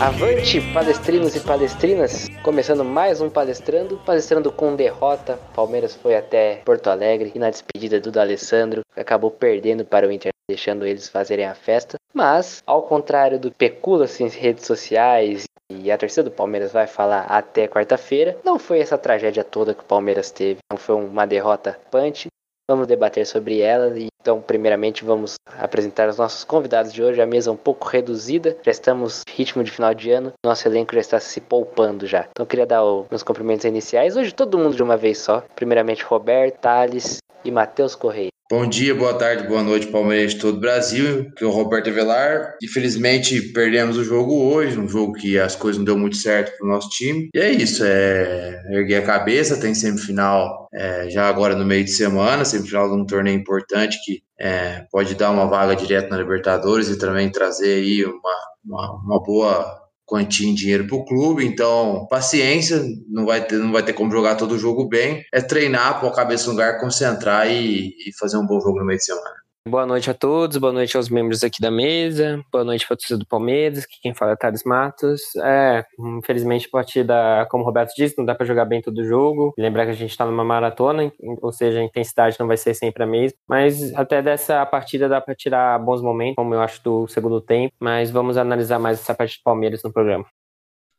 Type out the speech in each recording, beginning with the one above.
Avante, palestrinos e palestrinas! Começando mais um palestrando, palestrando com derrota. Palmeiras foi até Porto Alegre e na despedida do D'Alessandro acabou perdendo para o Inter, deixando eles fazerem a festa. Mas, ao contrário do pecula-se em redes sociais e a torcida do Palmeiras vai falar até quarta-feira, não foi essa tragédia toda que o Palmeiras teve. Não foi uma derrota punch. Vamos debater sobre ela então, primeiramente, vamos apresentar os nossos convidados de hoje. A mesa é um pouco reduzida, já estamos ritmo de final de ano, nosso elenco já está se poupando já. Então, queria dar os meus cumprimentos iniciais. Hoje, todo mundo de uma vez só. Primeiramente, Roberto, Thales e Matheus Correia. Bom dia, boa tarde, boa noite, Palmeiras de todo o Brasil. Que é o Roberto Avelar. Infelizmente, perdemos o jogo hoje, um jogo que as coisas não deu muito certo para o nosso time. E é isso, é erguer a cabeça, tem semifinal é, já agora no meio de semana, semifinal de um torneio importante que é, pode dar uma vaga direto na Libertadores e também trazer aí uma, uma, uma boa quantia em dinheiro para o clube, então paciência, não vai, ter, não vai ter como jogar todo o jogo bem, é treinar, pôr a cabeça no lugar, concentrar e, e fazer um bom jogo no meio de semana. Boa noite a todos, boa noite aos membros aqui da mesa, boa noite para torcida do Palmeiras, que quem fala é Thales Matos. É, infelizmente a partida, como o Roberto disse, não dá para jogar bem todo jogo. Lembrar que a gente está numa maratona, ou seja, a intensidade não vai ser sempre a mesma. Mas até dessa partida dá para tirar bons momentos, como eu acho do segundo tempo. Mas vamos analisar mais essa parte do Palmeiras no programa.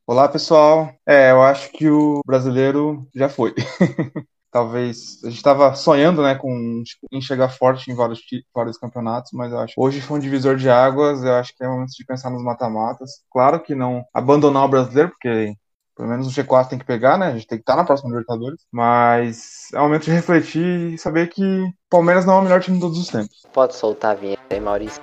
Olá pessoal, é, eu acho que o brasileiro já foi. talvez a gente estava sonhando, né, com em chegar forte em vários, vários campeonatos, mas eu acho hoje foi um divisor de águas. Eu acho que é momento de pensar nos mata-matas. Claro que não abandonar o brasileiro, porque pelo menos o G4 tem que pegar, né? A gente tem que estar na próxima Libertadores. Mas é o momento de refletir e saber que Palmeiras não é o melhor time de todos os tempos. Pode soltar a vinheta aí, Maurício.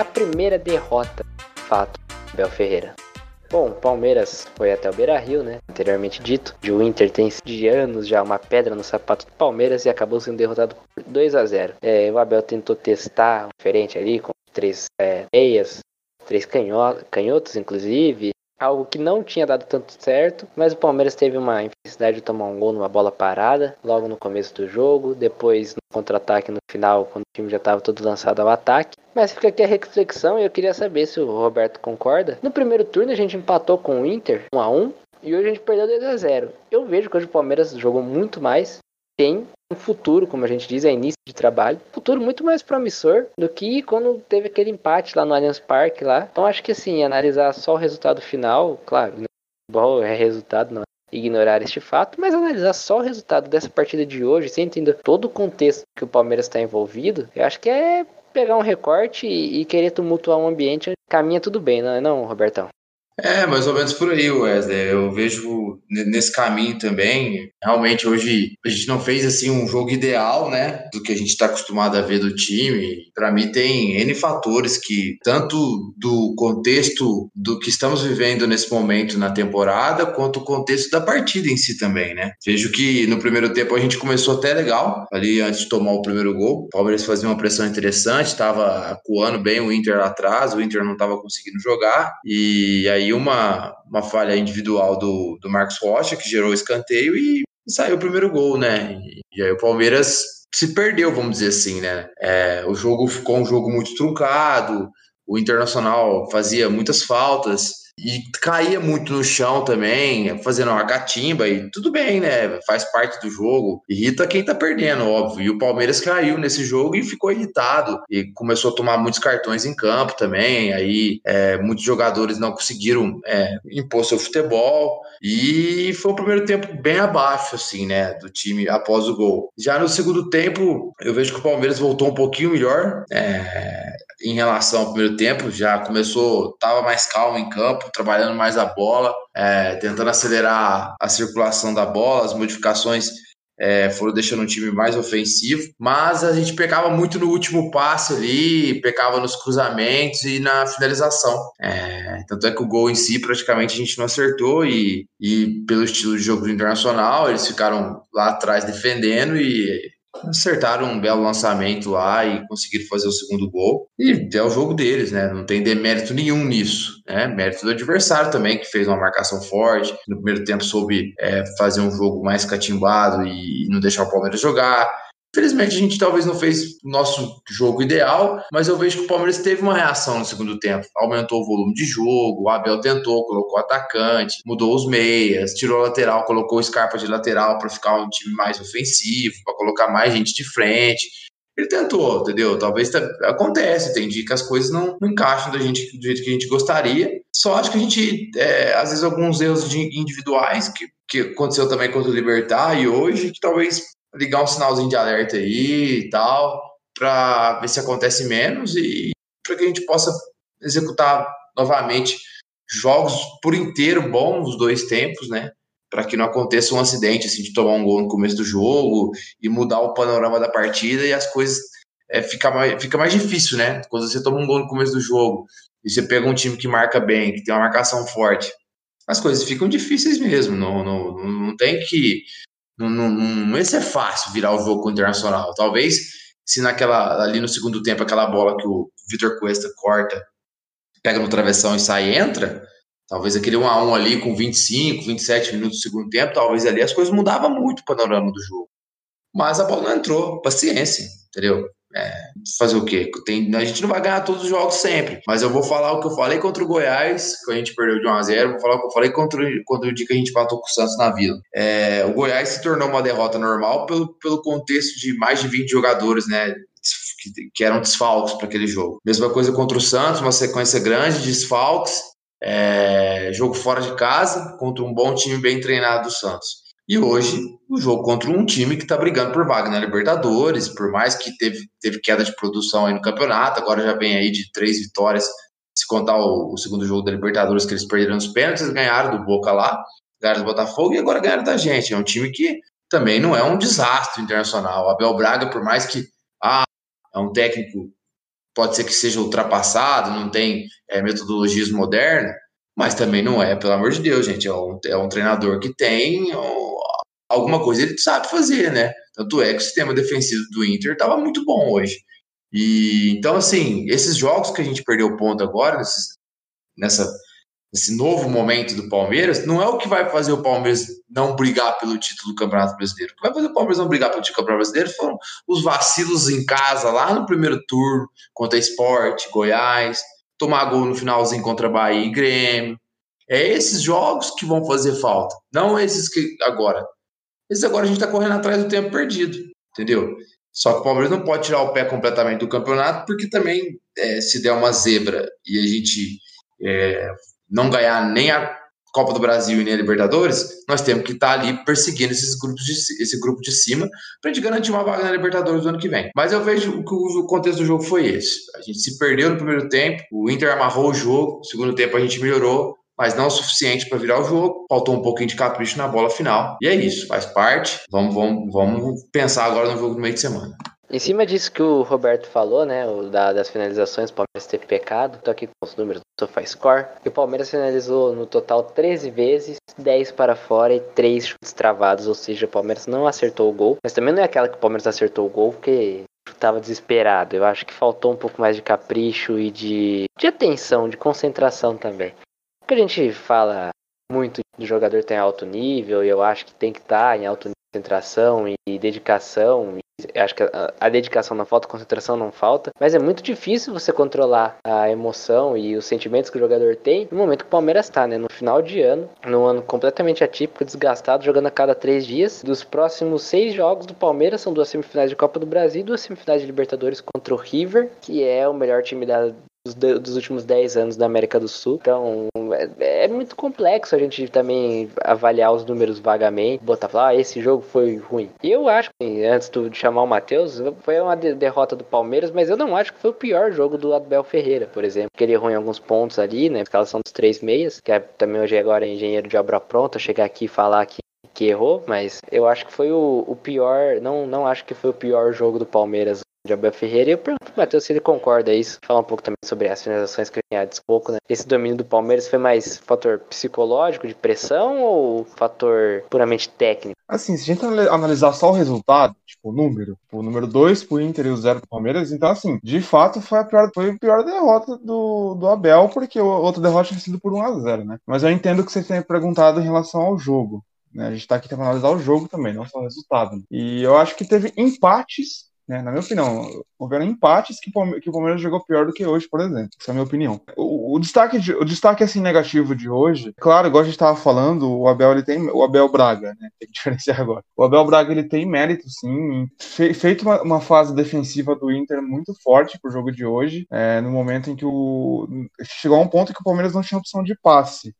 A primeira derrota, fato, Bel Ferreira. Bom, Palmeiras foi até o Beira Rio, né? Anteriormente dito. De o Inter tem de anos já uma pedra no sapato do Palmeiras e acabou sendo derrotado por 2 a 0 é, O Abel tentou testar diferente ali, com três é, meias, três canhotos, inclusive algo que não tinha dado tanto certo, mas o Palmeiras teve uma infelicidade de tomar um gol numa bola parada logo no começo do jogo, depois contra-ataque no final, quando o time já estava todo lançado ao ataque. Mas fica aqui a reflexão e eu queria saber se o Roberto concorda. No primeiro turno a gente empatou com o Inter 1 a 1 e hoje a gente perdeu 2 a 0. Eu vejo que hoje o Palmeiras jogou muito mais, tem um futuro, como a gente diz, é início de trabalho, futuro muito mais promissor do que quando teve aquele empate lá no Allianz Parque lá. Então acho que assim, analisar só o resultado final, claro, bom é resultado, não é ignorar este fato, mas analisar só o resultado dessa partida de hoje, sem entender todo o contexto que o Palmeiras está envolvido, eu acho que é pegar um recorte e, querer tumultuar um ambiente, caminha tudo bem, não é não, Robertão? É, mais ou menos por aí, Wesley. Eu vejo nesse caminho também. Realmente, hoje a gente não fez assim um jogo ideal, né? Do que a gente está acostumado a ver do time. Para mim, tem N fatores que, tanto do contexto do que estamos vivendo nesse momento na temporada, quanto o contexto da partida em si também, né? Vejo que no primeiro tempo a gente começou até legal, ali antes de tomar o primeiro gol. O Palmeiras fazia uma pressão interessante, estava acuando bem o Inter lá atrás, o Inter não estava conseguindo jogar. E aí uma, uma falha individual do, do Marcos Rocha, que gerou escanteio e, e saiu o primeiro gol, né? E, e, aí o Palmeiras se perdeu, vamos dizer assim, né? É, o jogo ficou um jogo muito truncado, o Internacional fazia muitas faltas, e caía muito no chão também, fazendo uma catimba, e tudo bem, né? Faz parte do jogo. Irrita quem tá perdendo, óbvio. E o Palmeiras caiu nesse jogo e ficou irritado. E começou a tomar muitos cartões em campo também. Aí é, muitos jogadores não conseguiram é, impor seu futebol. E foi um primeiro tempo bem abaixo, assim, né? Do time após o gol. Já no segundo tempo, eu vejo que o Palmeiras voltou um pouquinho melhor. É, em relação ao primeiro tempo, já começou, estava mais calmo em campo, trabalhando mais a bola, é, tentando acelerar a circulação da bola, as modificações é, foram deixando um time mais ofensivo, mas a gente pecava muito no último passe ali, pecava nos cruzamentos e na finalização. É, tanto é que o gol em si praticamente a gente não acertou e, e pelo estilo de jogo internacional, eles ficaram lá atrás defendendo e acertaram um belo lançamento lá e conseguiram fazer o segundo gol. E é o jogo deles, né? Não tem demérito nenhum nisso, né? Mérito do adversário também, que fez uma marcação forte. No primeiro tempo soube é, fazer um jogo mais catimbado e não deixar o Palmeiras jogar. Infelizmente, a gente talvez não fez o nosso jogo ideal, mas eu vejo que o Palmeiras teve uma reação no segundo tempo. Aumentou o volume de jogo, o Abel tentou, colocou atacante, mudou os meias, tirou a lateral, colocou o Scarpa de lateral para ficar um time mais ofensivo, para colocar mais gente de frente. Ele tentou, entendeu? Talvez acontece, tem dia que as coisas não, não encaixam da gente, do jeito que a gente gostaria. Só acho que a gente, é, às vezes, alguns erros individuais que, que aconteceu também contra o Libertar e hoje, que talvez ligar um sinalzinho de alerta aí e tal, para ver se acontece menos e para que a gente possa executar novamente jogos por inteiro bons os dois tempos, né? Para que não aconteça um acidente assim de tomar um gol no começo do jogo e mudar o panorama da partida e as coisas é, fica, mais, fica mais difícil, né? Quando você toma um gol no começo do jogo e você pega um time que marca bem, que tem uma marcação forte, as coisas ficam difíceis mesmo. Não, não, não tem que não, não, não ia ser fácil virar o jogo com o Internacional. Talvez se naquela ali no segundo tempo aquela bola que o Vitor Cuesta corta, pega no travessão e sai e entra, talvez aquele 1 a 1 ali com 25, 27 minutos do segundo tempo, talvez ali as coisas mudavam muito o panorama do jogo. Mas a bola não entrou, paciência, entendeu? É, fazer o quê? Tem, a gente não vai ganhar todos os jogos sempre, mas eu vou falar o que eu falei contra o Goiás, que a gente perdeu de 1x0, vou falar o que eu falei contra, contra o dia que a gente empatou com o Santos na Vila. É, o Goiás se tornou uma derrota normal pelo, pelo contexto de mais de 20 jogadores, né? Que, que eram desfalques para aquele jogo. Mesma coisa contra o Santos, uma sequência grande de desfalques, é, jogo fora de casa, contra um bom time bem treinado do Santos. E hoje, o jogo contra um time que está brigando por vaga na Libertadores, por mais que teve, teve queda de produção aí no campeonato, agora já vem aí de três vitórias, se contar o, o segundo jogo da Libertadores que eles perderam os pênaltis, ganharam do Boca lá, ganharam do Botafogo e agora ganharam da gente. É um time que também não é um desastre internacional. O Abel Braga, por mais que ah, é um técnico, pode ser que seja ultrapassado, não tem é, metodologias modernas, mas também não é, pelo amor de Deus, gente. É um, é um treinador que tem alguma coisa ele sabe fazer, né? Tanto é que o sistema defensivo do Inter estava muito bom hoje. E então, assim, esses jogos que a gente perdeu ponto agora, nesses, nessa, nesse novo momento do Palmeiras, não é o que vai fazer o Palmeiras não brigar pelo título do Campeonato Brasileiro. O que vai fazer o Palmeiras não brigar pelo título do Campeonato Brasileiro foram os vacilos em casa, lá no primeiro turno, contra Esporte, Goiás, tomar gol no finalzinho contra Bahia e Grêmio. É esses jogos que vão fazer falta, não esses que agora. Esses agora a gente está correndo atrás do tempo perdido, entendeu? Só que o Palmeiras não pode tirar o pé completamente do campeonato, porque também, é, se der uma zebra e a gente é, não ganhar nem a Copa do Brasil e nem a Libertadores, nós temos que estar tá ali perseguindo esses grupos de, esse grupo de cima para a gente garantir uma vaga na Libertadores do ano que vem. Mas eu vejo que o contexto do jogo foi esse. A gente se perdeu no primeiro tempo, o Inter amarrou o jogo, no segundo tempo a gente melhorou, mas não o suficiente para virar o jogo. Faltou um pouquinho de capricho na bola final. E é isso, faz parte. Vamos, vamos, vamos pensar agora no jogo do meio de semana. Em cima disso que o Roberto falou, né, o da, das finalizações, o Palmeiras teve pecado, tô aqui com os números do SofaScore, e o Palmeiras finalizou no total 13 vezes, 10 para fora e 3 chutes travados, ou seja, o Palmeiras não acertou o gol, mas também não é aquela que o Palmeiras acertou o gol, porque estava desesperado, eu acho que faltou um pouco mais de capricho e de, de atenção, de concentração também que a gente fala muito do jogador tem alto nível, e eu acho que tem que estar tá em alto nível concentração e dedicação. E acho que a, a, dedicação não falta, a concentração não falta, mas é muito difícil você controlar a emoção e os sentimentos que o jogador tem no momento que o Palmeiras está, né? No final de ano, num ano completamente atípico, desgastado, jogando a cada três dias. Dos próximos seis jogos do Palmeiras, são duas semifinais de Copa do Brasil e duas semifinais de Libertadores contra o River, que é o melhor time da, dos últimos 10 anos da América do Sul. Então, é, é, muito complexo a gente também avaliar os números vagamente, botar falar, ah, esse jogo foi ruim. Eu acho que, antes de chamar o Matheus, foi uma de derrota do Palmeiras, mas eu não acho que foi o pior jogo do Abel Ferreira, por exemplo. Que ele errou em alguns pontos ali, né? Escalação dos três meias, que é, também hoje agora é engenheiro de obra pronta, chegar aqui e falar que que errou, mas eu acho que foi o, o pior. Não, não acho que foi o pior jogo do Palmeiras de Abel Ferreira. E eu pergunto pro Matheus se ele concorda isso. Falar um pouco também sobre as finalizações tinha um pouco, né? Esse domínio do Palmeiras foi mais fator psicológico, de pressão, ou fator puramente técnico? Assim, se a gente analisar só o resultado, tipo, o número, tipo, o número 2 pro Inter e o 0 pro Palmeiras, então assim, de fato foi a pior, foi a pior derrota do, do Abel, porque a outra derrota tinha sido por 1 a 0 né? Mas eu entendo que você tenha perguntado em relação ao jogo. Né? A gente tá aqui para analisar o jogo também, não só o resultado. Né? E eu acho que teve empates né? Na minha opinião, houveram empates que, que o Palmeiras jogou pior do que hoje, por exemplo. Essa é a minha opinião. O, o destaque, de, o destaque assim, negativo de hoje, claro, igual a gente estava falando, o Abel ele tem. O Abel Braga, né? Tem que diferenciar agora. O Abel Braga ele tem mérito, sim, fe, feito uma, uma, fase defensiva do Inter muito forte pro jogo de hoje, é, no momento em que o. Chegou a um ponto que o Palmeiras não tinha opção de passe.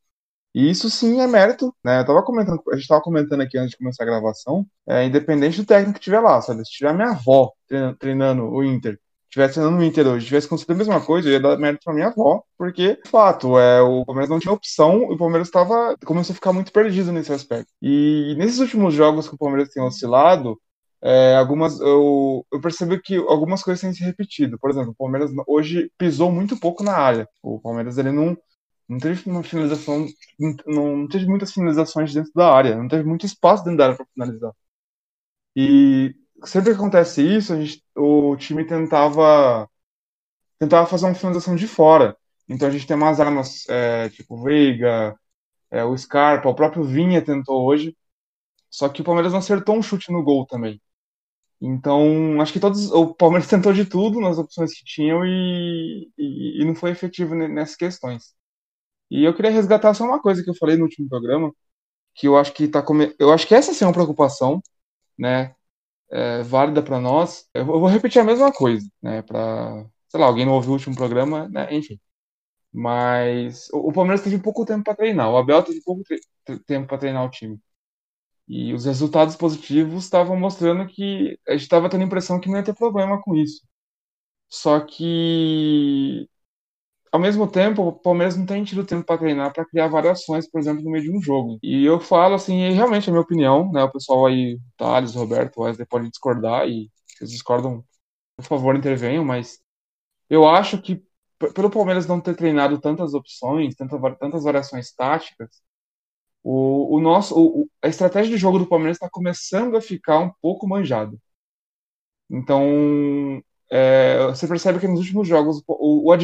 E isso sim é mérito, né? Eu tava comentando, a gente estava comentando aqui antes de começar a gravação, é, independente do técnico que estiver lá, sabe? Se tiver minha avó treinando, treinando o Inter, tivesse treinando o Inter hoje, tivesse conseguido a mesma coisa, eu ia dar mérito pra minha avó, porque, de fato, é, o Palmeiras não tinha opção e o Palmeiras estava começou a ficar muito perdido nesse aspecto. E nesses últimos jogos que o Palmeiras tem oscilado, é, algumas eu, eu percebi que algumas coisas têm se repetido. Por exemplo, o Palmeiras hoje pisou muito pouco na área. O Palmeiras ele não não teve uma finalização, não, teve muitas finalizações dentro da área, não teve muito espaço dentro da área para finalizar. E sempre que acontece isso, a gente, o time tentava tentava fazer uma finalização de fora. Então a gente tem umas armas é, tipo Veiga, é, o Scarpa, o próprio Vinha tentou hoje. Só que o Palmeiras não acertou um chute no gol também. Então, acho que todos. O Palmeiras tentou de tudo nas opções que tinham e, e, e não foi efetivo nessas questões. E eu queria resgatar só uma coisa que eu falei no último programa, que eu acho que tá come... eu acho que essa sim é uma preocupação, né, é, válida para nós. Eu vou repetir a mesma coisa, né, para, sei lá, alguém não ouviu o último programa, né, enfim. Mas o, Palmeiras teve pouco tempo para treinar, o Abel teve pouco tempo para treinar o time. E os resultados positivos estavam mostrando que a gente estava tendo a impressão que não ia ter problema com isso. Só que ao mesmo tempo, o Palmeiras não tem tido tempo para treinar, para criar variações, por exemplo, no meio de um jogo. E eu falo assim, realmente é a minha opinião, né? O pessoal aí, Thales, Roberto, Wesley, pode discordar e eles discordam, por favor, intervenham, mas eu acho que pelo Palmeiras não ter treinado tantas opções, tantas, variações táticas, o, o nosso, o, a estratégia de jogo do Palmeiras está começando a ficar um pouco manjado. Então, é, você percebe que nos últimos jogos o, o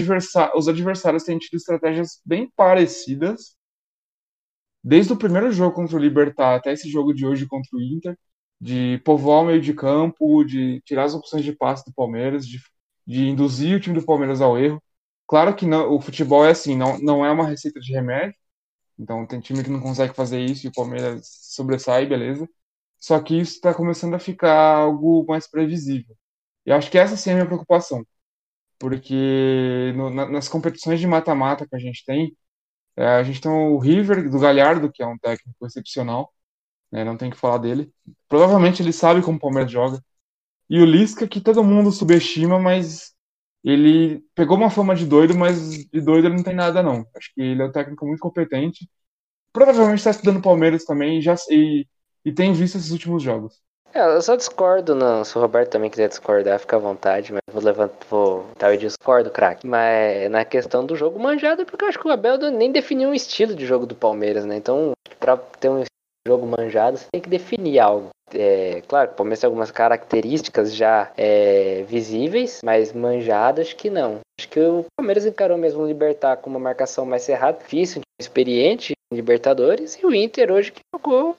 os adversários têm tido estratégias bem parecidas, desde o primeiro jogo contra o Libertar até esse jogo de hoje contra o Inter, de povoar o meio de campo, de tirar as opções de passe do Palmeiras, de, de induzir o time do Palmeiras ao erro. Claro que não, o futebol é assim, não, não é uma receita de remédio, então tem time que não consegue fazer isso e o Palmeiras sobressai, beleza. Só que isso está começando a ficar algo mais previsível. Eu acho que essa sim é a minha preocupação. Porque no, na, nas competições de mata-mata que a gente tem, é, a gente tem o River do Galhardo, que é um técnico excepcional, né, não tem que falar dele. Provavelmente ele sabe como o Palmeiras joga. E o Lisca, que todo mundo subestima, mas ele pegou uma fama de doido, mas de doido ele não tem nada, não. Acho que ele é um técnico muito competente. Provavelmente está estudando Palmeiras também e, já, e, e tem visto esses últimos jogos. É, eu só discordo, não. Se o Roberto também quiser discordar, fica à vontade, mas vou levantar, vou. Tá, eu discordo, craque. Mas na questão do jogo manjado, porque eu acho que o Abel nem definiu um estilo de jogo do Palmeiras, né? Então, pra ter um jogo manjado, você tem que definir algo. É, claro, o Palmeiras tem algumas características já é, visíveis, mas manjadas que não. Acho que o Palmeiras encarou mesmo o Libertar com uma marcação mais cerrada, difícil, experiente Libertadores, e o Inter hoje que jogou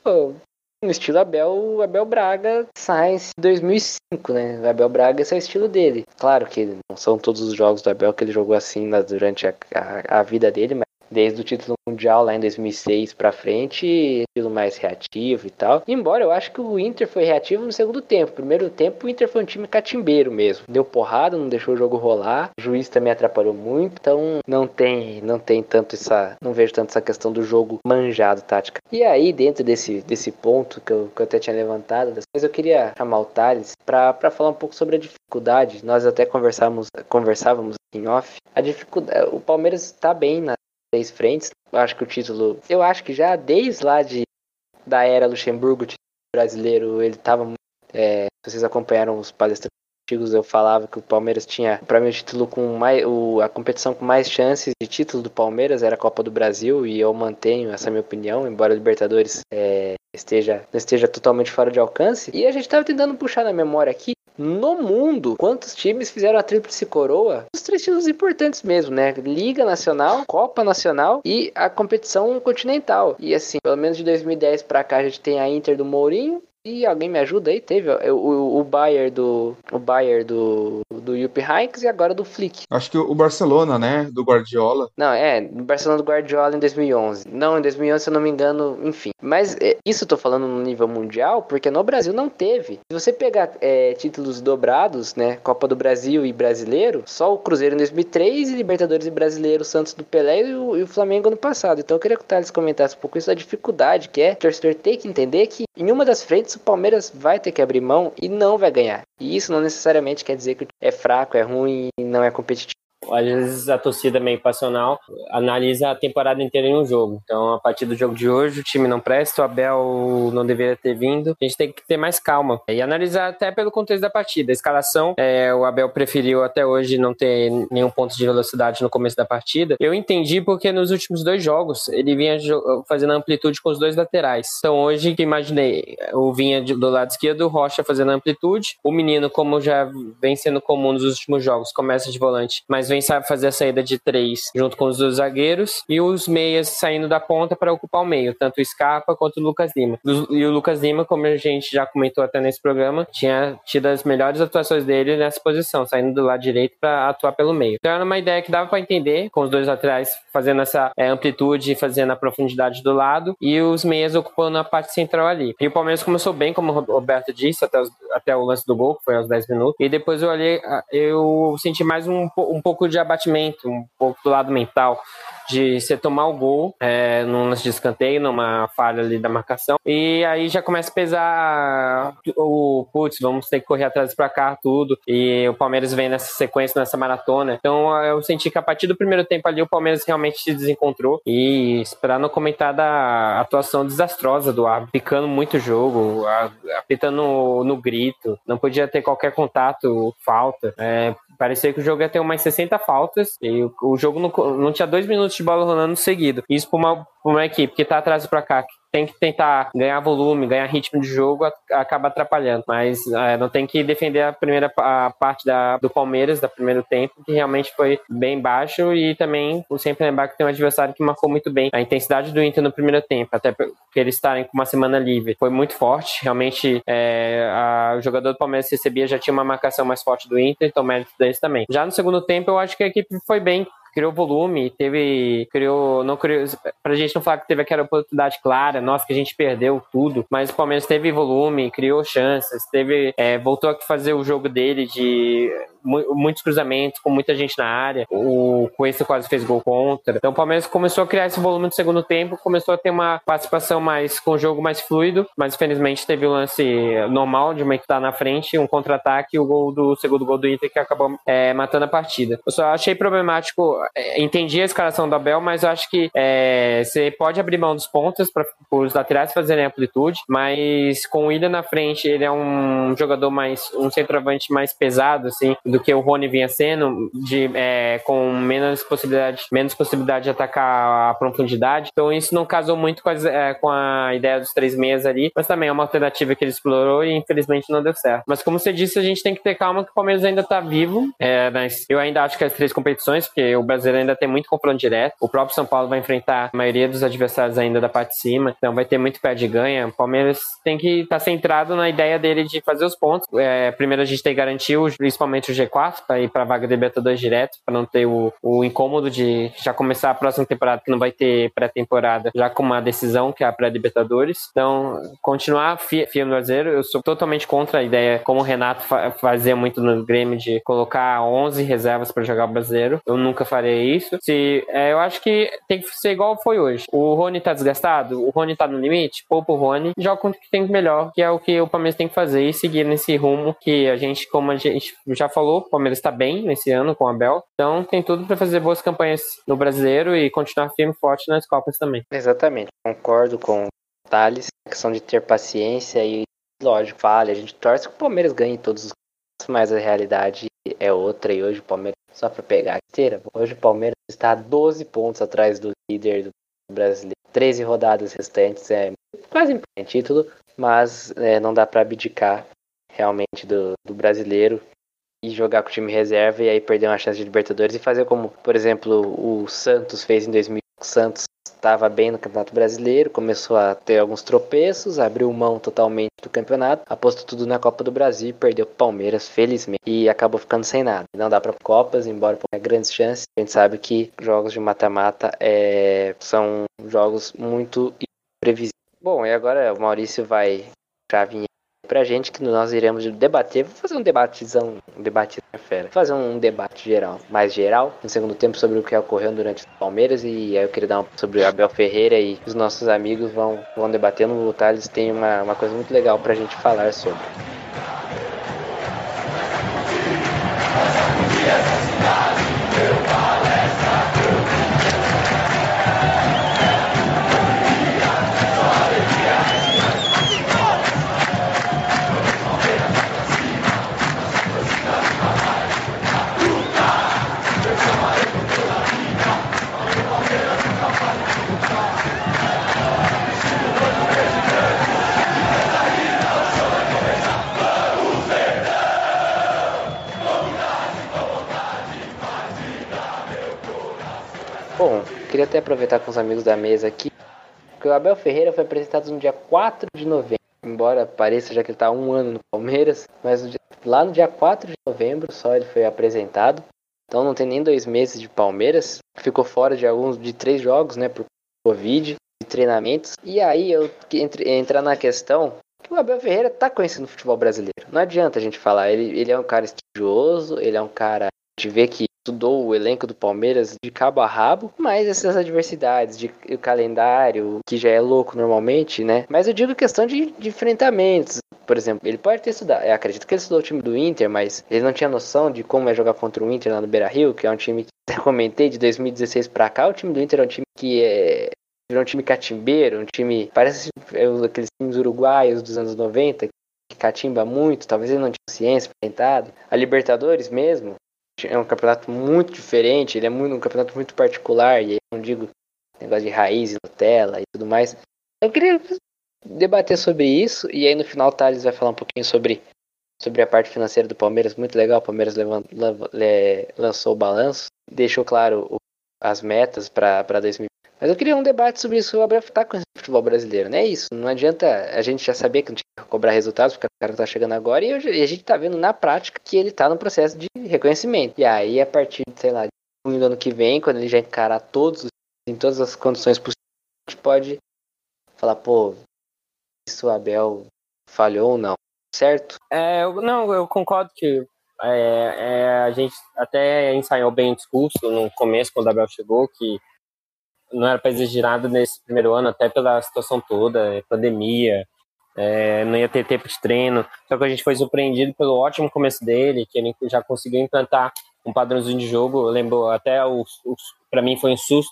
no estilo Abel, Abel Braga Science 2005, né? O Abel Braga esse é o estilo dele. Claro que não são todos os jogos do Abel que ele jogou assim durante a, a, a vida dele, mas desde o título mundial lá em 2006 para frente, estilo mais reativo e tal. Embora eu acho que o Inter foi reativo no segundo tempo. Primeiro tempo o Inter foi um time catimbeiro mesmo. Deu porrada, não deixou o jogo rolar. O juiz também atrapalhou muito, então não tem, não tem tanto essa, não vejo tanto essa questão do jogo manjado tática. E aí dentro desse desse ponto que eu, que eu até tinha levantado, mas eu queria chamar o Thales para falar um pouco sobre a dificuldade. Nós até conversávamos conversávamos em off. A dificuldade, o Palmeiras está bem na três frentes. Eu acho que o título, eu acho que já desde lá de da era Luxemburgo, o brasileiro, ele tava. É, vocês acompanharam os palestrantes antigos, eu falava que o Palmeiras tinha, para mim, o título com mais. O, a competição com mais chances de título do Palmeiras era a Copa do Brasil, e eu mantenho essa minha opinião, embora o Libertadores é, esteja, esteja totalmente fora de alcance. E a gente tava tentando puxar na memória aqui no mundo, quantos times fizeram a tríplice coroa? Os três títulos importantes mesmo, né? Liga Nacional, Copa Nacional e a competição continental. E assim, pelo menos de 2010 para cá a gente tem a Inter do Mourinho, e alguém me ajuda aí? Teve o, o, o Bayer do. O Bayer do. Do Jupp Heynckes e agora do Flick. Acho que o Barcelona, né? Do Guardiola. Não, é. O Barcelona do Guardiola em 2011. Não, em 2011, se eu não me engano, enfim. Mas é, isso eu tô falando no nível mundial, porque no Brasil não teve. Se você pegar é, títulos dobrados, né? Copa do Brasil e Brasileiro, só o Cruzeiro em 2003 e Libertadores e Brasileiro, Santos do Pelé e o, e o Flamengo no passado. Então eu queria que o Thales comentasse um pouco isso da dificuldade que é o torcedor ter que entender que em uma das frentes o Palmeiras vai ter que abrir mão e não vai ganhar. E isso não necessariamente quer dizer que é fraco, é ruim e não é competitivo às vezes a torcida meio passional analisa a temporada inteira em um jogo. Então, a partir do jogo de hoje, o time não presta, o Abel não deveria ter vindo. A gente tem que ter mais calma e analisar até pelo contexto da partida. A escalação, é, o Abel preferiu até hoje não ter nenhum ponto de velocidade no começo da partida. Eu entendi porque nos últimos dois jogos ele vinha fazendo amplitude com os dois laterais. Então, hoje, que imaginei, o vinha do lado esquerdo, o Rocha fazendo amplitude, o menino, como já vem sendo comum nos últimos jogos, começa de volante, mas vem também sabe fazer a saída de três junto com os dois zagueiros e os meias saindo da ponta para ocupar o meio, tanto o Scarpa quanto o Lucas Lima. E o Lucas Lima, como a gente já comentou até nesse programa, tinha tido as melhores atuações dele nessa posição, saindo do lado direito para atuar pelo meio. Então era uma ideia que dava para entender, com os dois laterais fazendo essa é, amplitude, fazendo a profundidade do lado e os meias ocupando a parte central ali. E o Palmeiras começou bem, como o Roberto disse, até, os, até o lance do gol, que foi aos 10 minutos. E depois eu olhei, eu senti mais um, um pouco de abatimento, um pouco do lado mental de você tomar o gol é, num lance de escanteio, numa falha ali da marcação, e aí já começa a pesar o putz, vamos ter que correr atrás para cá, tudo, e o Palmeiras vem nessa sequência, nessa maratona. Então eu senti que a partir do primeiro tempo ali o Palmeiras realmente se desencontrou, e esperar não comentar da atuação desastrosa do árbitro, picando muito o jogo, apitando no, no grito, não podia ter qualquer contato, falta. É, parecia que o jogo ia ter umas 60 faltas e o, o jogo não, não tinha dois minutos de bola rolando seguido. Isso para uma, uma equipe que tá atrás para cá, tem que tentar ganhar volume, ganhar ritmo de jogo, acaba atrapalhando. Mas é, não tem que defender a primeira a parte da, do Palmeiras, do primeiro tempo, que realmente foi bem baixo. E também sempre lembrar que tem um adversário que marcou muito bem a intensidade do Inter no primeiro tempo, até porque eles estarem com uma semana livre. Foi muito forte. Realmente, é, a, o jogador do Palmeiras recebia já tinha uma marcação mais forte do Inter, então mérito deles também. Já no segundo tempo, eu acho que a equipe foi bem criou volume, teve, criou, não criou, pra gente não falar que teve aquela oportunidade clara, nossa, que a gente perdeu tudo, mas o Palmeiras teve volume, criou chances, teve, é, voltou a fazer o jogo dele de muitos cruzamentos, com muita gente na área. O Cuesta quase fez gol contra. Então o Palmeiras começou a criar esse volume no segundo tempo, começou a ter uma participação mais com o jogo mais fluido, mas infelizmente teve o um lance normal de uma equipe tá na frente, um contra-ataque e o gol do segundo gol do Inter que acabou é, matando a partida. Eu só achei problemático, é, entendi a escalação do Abel, mas eu acho que é, você pode abrir mão dos pontos para os laterais fazerem amplitude, mas com o Willian na frente, ele é um jogador mais, um centroavante mais pesado, assim, do do que o Rony vinha sendo, de, é, com menos possibilidade, menos possibilidade de atacar a profundidade. Então isso não casou muito com, as, é, com a ideia dos três meses ali, mas também é uma alternativa que ele explorou e infelizmente não deu certo. Mas como você disse, a gente tem que ter calma que o Palmeiras ainda tá vivo. É, mas eu ainda acho que as três competições, porque o brasileiro ainda tem muito confronto direto. O próprio São Paulo vai enfrentar a maioria dos adversários ainda da parte de cima, então vai ter muito pé de ganha. O Palmeiras tem que estar tá centrado na ideia dele de fazer os pontos. É, primeiro a gente tem que garantir, principalmente o G4 para ir para a vaga de Libertadores direto, para não ter o, o incômodo de já começar a próxima temporada que não vai ter pré-temporada, já com uma decisão que é a pré-Libertadores. Então, continuar firme no brasileiro, eu sou totalmente contra a ideia, como o Renato fa fazia muito no Grêmio, de colocar 11 reservas para jogar o brasileiro. Eu nunca farei isso. Se, é, eu acho que tem que ser igual foi hoje. O Rony tá desgastado, o Rony tá no limite, poupa o Rony, joga com o que tem melhor, que é o que o Palmeiras tem que fazer e seguir nesse rumo que a gente, como a gente já falou, falou, o Palmeiras está bem nesse ano com o Abel, então tem tudo para fazer boas campanhas no brasileiro e continuar firme e forte nas Copas também. Exatamente, concordo com Thales, questão de ter paciência e, lógico, falha. A gente torce que o Palmeiras ganhe todos os mas a realidade é outra e hoje o Palmeiras, só para pegar a esteira, hoje o Palmeiras está a 12 pontos atrás do líder do brasileiro. 13 rodadas restantes é quase em título, mas é, não dá para abdicar realmente do, do brasileiro e jogar com o time reserva e aí perder uma chance de Libertadores e fazer como, por exemplo, o Santos fez em 2000. O Santos estava bem no Campeonato Brasileiro, começou a ter alguns tropeços, abriu mão totalmente do campeonato, apostou tudo na Copa do Brasil e perdeu o Palmeiras, felizmente, e acabou ficando sem nada. Não dá para Copas, embora tenha grandes chances. A gente sabe que jogos de mata-mata é, são jogos muito imprevisíveis. Bom, e agora o Maurício vai chavinha pra gente que nós iremos debater, vou fazer um debatezão, um debate fera, fazer um debate geral, mais geral, no segundo tempo sobre o que ocorreu durante o Palmeiras e aí eu queria dar um sobre o Abel Ferreira e os nossos amigos vão, vão debatendo, o Thales tem uma, uma coisa muito legal pra gente falar sobre. Queria até aproveitar com os amigos da mesa aqui, que o Abel Ferreira foi apresentado no dia 4 de novembro, embora pareça já que ele está um ano no Palmeiras, mas lá no dia 4 de novembro só ele foi apresentado. Então não tem nem dois meses de Palmeiras. Ficou fora de alguns de três jogos, né, por Covid, de treinamentos. E aí eu entre, entrar na questão que o Abel Ferreira tá conhecendo o futebol brasileiro. Não adianta a gente falar, ele, ele é um cara estudioso, ele é um cara de ver que estudou o elenco do Palmeiras de cabo a rabo, mas essas adversidades, de o calendário, que já é louco normalmente, né? Mas eu digo questão de, de enfrentamentos. Por exemplo, ele pode ter estudado, eu acredito que ele estudou o time do Inter, mas ele não tinha noção de como é jogar contra o Inter lá no Beira Rio, que é um time que eu comentei de 2016 para cá. O time do Inter é um time que é virou um time catimbeiro, um time. Parece aqueles times uruguaios dos anos 90, que catimba muito, talvez ele não tinha ciência enfrentado. A Libertadores mesmo, é um campeonato muito diferente, ele é muito, um campeonato muito particular, e aí não digo negócio de raiz e Nutella e tudo mais. Eu queria debater sobre isso, e aí no final o Thales vai falar um pouquinho sobre, sobre a parte financeira do Palmeiras, muito legal, o Palmeiras levant, lançou o balanço, deixou claro o, as metas para 2020. Mas eu queria um debate sobre isso, Abel tá com o futebol brasileiro, não é isso, não adianta, a gente já sabia que não tinha que cobrar resultados, porque o cara tá chegando agora, e, e a gente tá vendo na prática que ele tá no processo de reconhecimento. E aí, a partir, sei lá, de junho do ano que vem, quando ele já encarar todos, em todas as condições possíveis, a gente pode falar, pô, isso o Abel falhou ou não, certo? É, eu, não, eu concordo que é, é, a gente até ensaiou bem o discurso no começo, quando o Abel chegou, que não era para exigir nada nesse primeiro ano, até pela situação toda, pandemia, é, não ia ter tempo de treino. Só que a gente foi surpreendido pelo ótimo começo dele, que ele já conseguiu implantar um padrãozinho de jogo. Eu lembro até, para mim, foi um susto,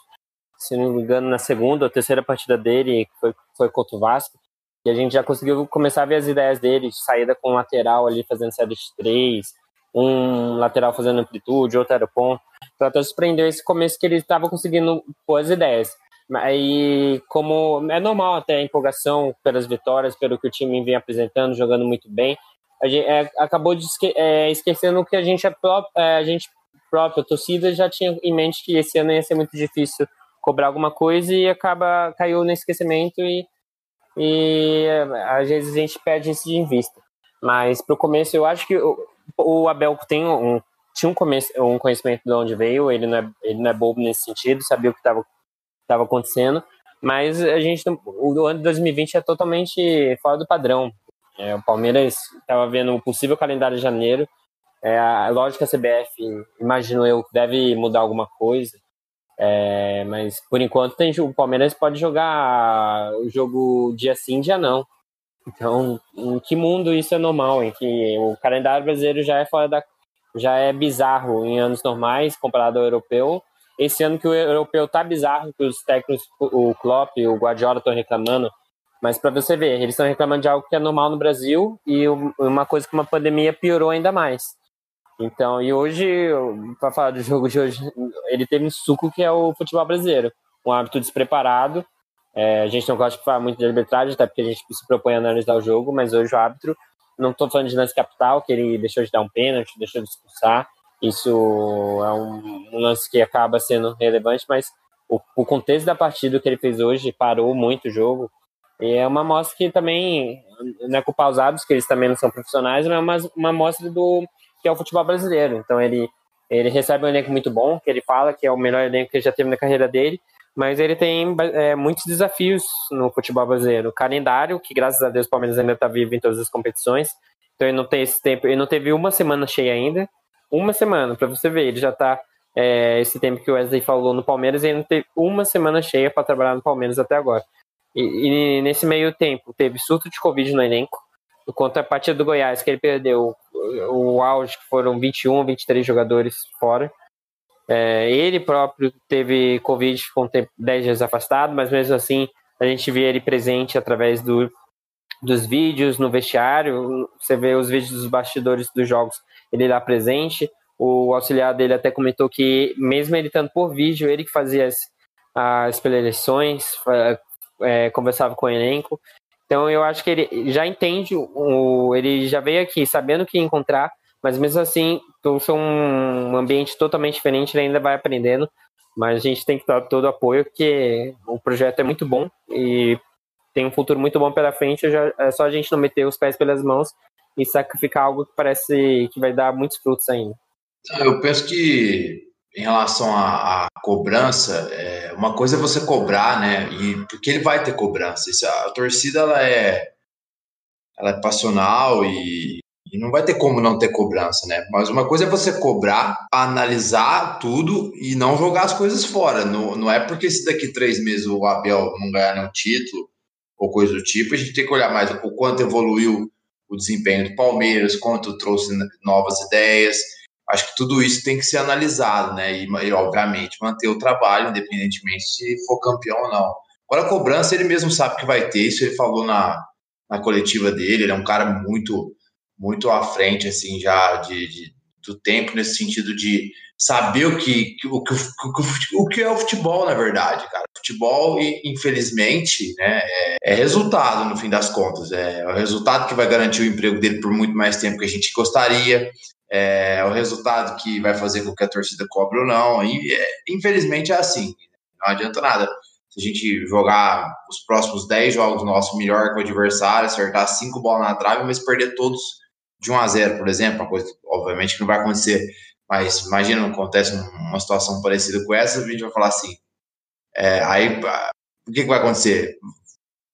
se não me engano, na segunda ou terceira partida dele, foi, foi contra o Vasco. E a gente já conseguiu começar a ver as ideias dele, de saída com lateral ali fazendo série de três, um lateral fazendo amplitude, outro era ponto. Então até surpreendeu esse começo que ele estava conseguindo pôr as ideias. Aí, como é normal até a empolgação pelas vitórias, pelo que o time vem apresentando, jogando muito bem, a gente é, acabou de esque, é, esquecendo que a gente, é pró é, a gente própria, a torcida, já tinha em mente que esse ano ia ser muito difícil cobrar alguma coisa e acaba caiu no esquecimento e, e às vezes a gente perde isso de vista. Mas para o começo, eu acho que o Abel tem um, tinha um, conhecimento de onde veio, ele não é, ele não é bobo nesse sentido, sabia o que estava acontecendo, mas a gente o ano de 2020 é totalmente fora do padrão. É, o Palmeiras estava vendo o possível calendário de janeiro, é, a lógica CBF, imagino eu, deve mudar alguma coisa, é, mas por enquanto tem, o Palmeiras pode jogar o jogo dia sim, dia não. Então, em que mundo isso é normal? Em que o calendário brasileiro já é fora da. já é bizarro em anos normais comparado ao europeu. Esse ano que o europeu tá bizarro, que os técnicos, o Klopp e o Guardiola estão reclamando, Mas para você ver, eles estão reclamando de algo que é normal no Brasil e uma coisa que uma pandemia piorou ainda mais. Então, e hoje, para falar do jogo de hoje, ele teve um suco que é o futebol brasileiro. Um hábito despreparado. É, a gente não gosta de falar muito de arbitragem, até porque a gente se propõe a analisar o jogo, mas hoje o árbitro, não estou falando de lance capital, que ele deixou de dar um pênalti, deixou de expulsar. Isso é um, lance que acaba sendo relevante, mas o, o, contexto da partida que ele fez hoje parou muito o jogo. E é uma amostra que também, não é culpar os árbitros, que eles também não são profissionais, mas é uma, uma amostra do que é o futebol brasileiro. Então ele, ele recebe um elenco muito bom, que ele fala que é o melhor elenco que ele já teve na carreira dele, mas ele tem é, muitos desafios no futebol brasileiro. O calendário, que graças a Deus o Palmeiras ainda está vivo em todas as competições, então ele não tem esse tempo, ele não teve uma semana cheia ainda. Uma semana, para você ver, ele já está é, esse tempo que o Wesley falou no Palmeiras, ele não teve uma semana cheia para trabalhar no Palmeiras até agora. E, e, nesse meio tempo, teve surto de Covid no elenco, contra a partida do Goiás, que ele perdeu o auge, que foram 21, 23 jogadores fora. É, ele próprio teve Covid, ficou um tempo, 10 dias afastado, mas mesmo assim a gente vê ele presente através do, dos vídeos no vestiário. Você vê os vídeos dos bastidores dos jogos, ele lá presente. O auxiliar dele até comentou que, mesmo ele estando por vídeo, ele que fazia as, as preleções, é, conversava com o elenco. Então eu acho que ele já entende, o, ele já veio aqui sabendo o que encontrar, mas mesmo assim, trouxe um ambiente totalmente diferente, ele ainda vai aprendendo, mas a gente tem que dar todo o apoio, porque o projeto é muito bom e tem um futuro muito bom pela frente, já, é só a gente não meter os pés pelas mãos e sacrificar algo que parece que vai dar muitos frutos ainda. Eu penso que em relação à, à cobrança, é, uma coisa é você cobrar, né? E porque ele vai ter cobrança. Isso, a torcida ela é, ela é passional e, e, não vai ter como não ter cobrança, né? Mas uma coisa é você cobrar, analisar tudo e não jogar as coisas fora. Não, não é porque se daqui três meses o Abel não ganhar nenhum título ou coisa do tipo, a gente tem que olhar mais o quanto evoluiu o desempenho do Palmeiras, quanto trouxe novas ideias acho que tudo isso tem que ser analisado, né? E, e, obviamente, manter o trabalho, independentemente se for campeão ou não. Agora, a cobrança, ele mesmo sabe que vai ter, isso ele falou na, na coletiva dele, ele é um cara muito, muito à frente, assim, já de, de do tempo, nesse sentido de saber o que, o, que, o, que é o futebol, na verdade, cara. Futebol, infelizmente, né, é, é, resultado, no fim das contas. É o resultado que vai garantir o emprego dele por muito mais tempo que a gente gostaria é, o resultado que vai fazer com que a torcida cobre ou não. E, é, infelizmente é assim, não adianta nada. Se a gente jogar os próximos 10 jogos nossos melhor que o adversário, acertar 5 bolas na trave, mas perder todos de 1 a 0, por exemplo, uma coisa obviamente que não vai acontecer. Mas imagina, acontece uma situação parecida com essa, a gente vai falar assim. É, aí, o que, que vai acontecer?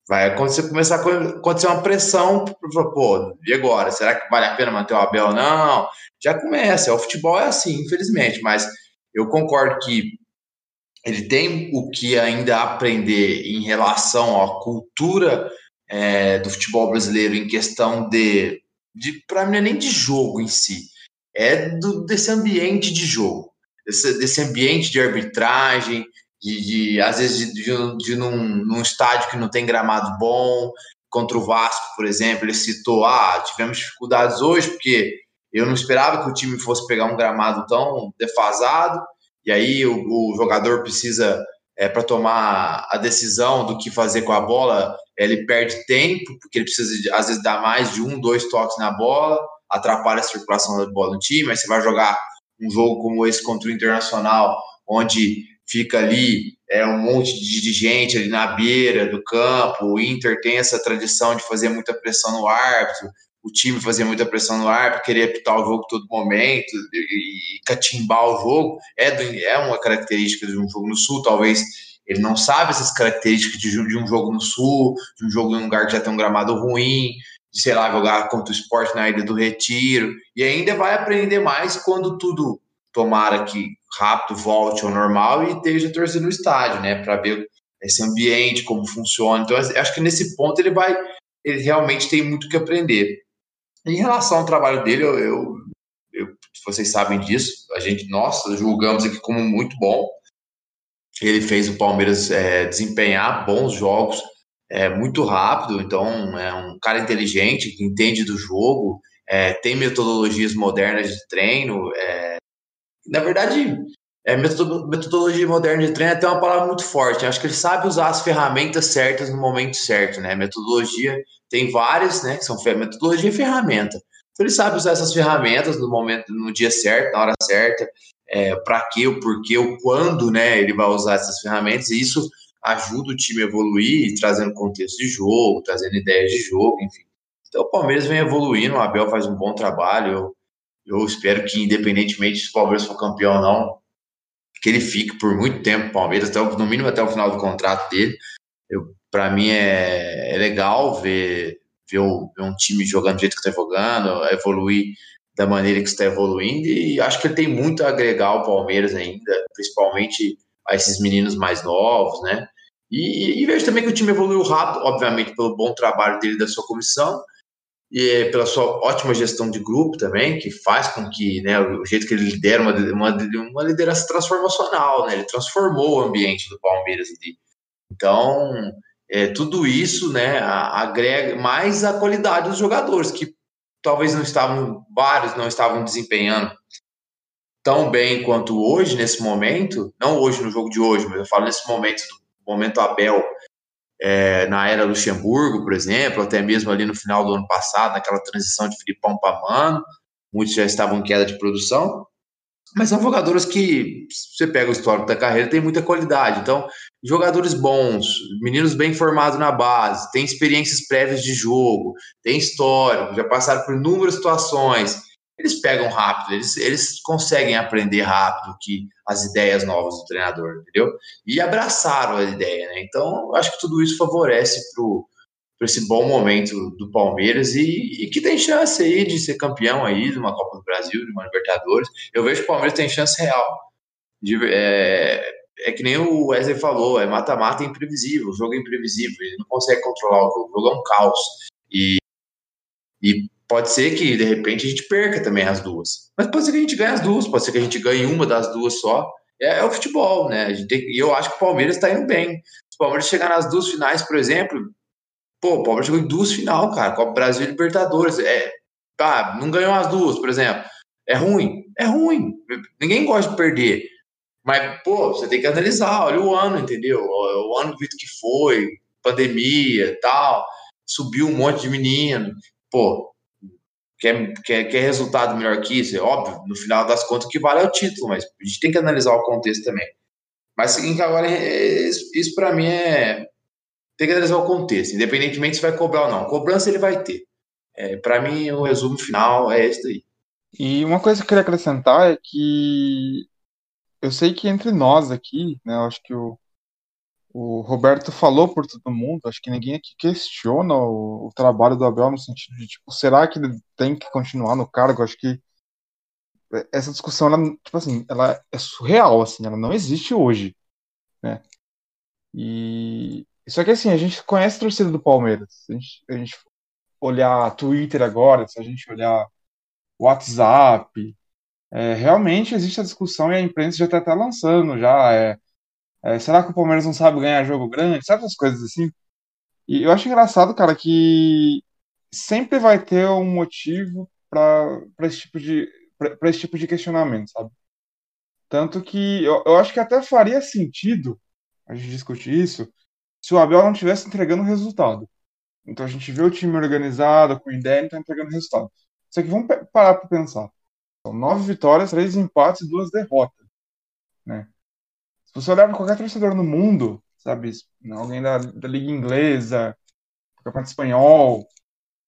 vai acontecer, começar a acontecer uma pressão, pô, e agora? Será que vale a pena manter o Abel? Não, já começa, o futebol é assim, infelizmente, mas eu concordo que ele tem o que ainda aprender em relação à cultura é, do futebol brasileiro em questão de, de para mim não é nem de jogo em si, é do, desse ambiente de jogo, desse, desse ambiente de arbitragem, de, de às vezes, de, de, de num, num estádio que não tem gramado bom, contra o Vasco, por exemplo, ele citou, ah, tivemos dificuldades hoje porque eu não esperava que o time fosse pegar um gramado tão defasado, e aí o, o jogador precisa, é, para tomar a decisão do que fazer com a bola, ele perde tempo, porque ele precisa, às vezes, dar mais de um, dois toques na bola, atrapalha a circulação da bola no time, aí você vai jogar um jogo como esse contra o Internacional, onde fica ali é, um monte de gente ali na beira do campo. O Inter tem essa tradição de fazer muita pressão no árbitro, o time fazer muita pressão no árbitro, querer apitar o jogo todo momento e, e catimbar o jogo. É, do, é uma característica de um jogo no Sul, talvez ele não sabe essas características de, de um jogo no Sul, de um jogo em um lugar que já tem um gramado ruim, de, sei lá, jogar contra o esporte na Ilha do Retiro, e ainda vai aprender mais quando tudo tomara que rápido volte ao normal e esteja torcendo no estádio, né, para ver esse ambiente, como funciona. Então, acho que nesse ponto ele vai, ele realmente tem muito que aprender. Em relação ao trabalho dele, eu, eu, eu vocês sabem disso, a gente, nós julgamos aqui como muito bom. Ele fez o Palmeiras é, desempenhar bons jogos é muito rápido, então é um cara inteligente que entende do jogo, é, tem metodologias modernas de treino. É, na verdade, é, metodologia moderna de treino é até uma palavra muito forte. Acho que ele sabe usar as ferramentas certas no momento certo, né? Metodologia tem várias, né? Que são metodologia e ferramenta. Então ele sabe usar essas ferramentas no momento, no dia certo, na hora certa, é, para quê, o porquê, o quando, né? Ele vai usar essas ferramentas e isso ajuda o time a evoluir, trazendo contexto de jogo, trazendo ideias de jogo, enfim. Então o Palmeiras vem evoluindo, o Abel faz um bom trabalho. Eu, eu espero que, independentemente se o Palmeiras for campeão ou não, que ele fique por muito tempo Palmeiras, até, no mínimo até o final do contrato dele. Para mim é, é, legal ver, ver, o, ver, um time jogando do jeito que está jogando, evoluir da maneira que está evoluindo, e acho que ele tem muito a agregar ao Palmeiras ainda, principalmente a esses meninos mais novos, né? E, e, vejo também que o time evoluiu rápido, obviamente, pelo bom trabalho dele da sua comissão, e pela sua ótima gestão de grupo também, que faz com que né, o jeito que ele lidera uma, uma, uma liderança transformacional, né, ele transformou o ambiente do Palmeiras ali. Então, é, tudo isso né, agrega mais a qualidade dos jogadores, que talvez não estavam, vários não estavam desempenhando tão bem quanto hoje, nesse momento, não hoje no jogo de hoje, mas eu falo nesse momento, momento Abel, é, na era Luxemburgo, por exemplo, até mesmo ali no final do ano passado, naquela transição de Filipão para Mano, muitos já estavam em queda de produção, mas são jogadores que, você pega o histórico da carreira, tem muita qualidade. Então, jogadores bons, meninos bem formados na base, têm experiências prévias de jogo, têm histórico, já passaram por inúmeras situações eles pegam rápido, eles, eles conseguem aprender rápido que as ideias novas do treinador, entendeu? E abraçaram a ideia, né? Então, acho que tudo isso favorece para esse bom momento do Palmeiras e, e, que tem chance aí de ser campeão aí de uma Copa do Brasil, de uma Libertadores. Eu vejo que o Palmeiras tem chance real. De, é, é que nem o Wesley falou, é mata-mata imprevisível, o jogo é imprevisível, ele não consegue controlar o jogo, o jogo é um caos. E, e Pode ser que, de repente, a gente perca também as duas. Mas pode ser que a gente ganhe as duas, pode ser que a gente ganhe uma das duas só. É, é o futebol, né? E eu acho que o Palmeiras está indo bem. Se o Palmeiras chegar nas duas finais, por exemplo, pô, o Palmeiras chegou em duas final, cara, Copa Brasil e Libertadores. É, tá, não ganhou as duas, por exemplo. É ruim? É ruim. Ninguém gosta de perder. Mas, pô, você tem que analisar, olha o ano, entendeu? O, ano que foi, pandemia tal, subiu um monte de menino. Pô, quer, quer, quer resultado melhor que isso? É óbvio, no final das contas, o que vale é o título, mas a gente tem que analisar o contexto também. Mas seguinte, agora, é, isso, isso para mim é. Tem que analisar o contexto, independentemente se vai cobrar ou não. Cobrança ele vai ter. É, para mim, o resumo final é esse daí. E uma coisa que eu queria acrescentar é que eu sei que entre nós aqui, né, eu acho que o, o Roberto falou por todo mundo, acho que ninguém aqui questiona o, o, trabalho do Abel no sentido de, tipo, será que ele tem que continuar no cargo? Acho que essa discussão, ela, tipo assim, ela é surreal, assim, ela não existe hoje, né? E só que assim, a gente conhece a torcida do Palmeiras. Se a gente, a gente olhar Twitter agora, se a gente olhar WhatsApp, é, realmente existe a discussão e a imprensa já está até lançando já é, é, será que o Palmeiras não sabe ganhar jogo grande? Sabe essas coisas assim? E eu acho engraçado, cara, que sempre vai ter um motivo para esse tipo de para esse tipo de questionamento, sabe? Tanto que eu, eu acho que até faria sentido a gente discutir isso se o Abel não estivesse entregando resultado. Então a gente vê o time organizado, com ideia, e está entregando resultado. Só que vamos parar para pensar. São nove vitórias, três empates e duas derrotas. Né? Se você olhar para qualquer torcedor no mundo, sabe, alguém da, da Liga Inglesa, do Campeonato Espanhol,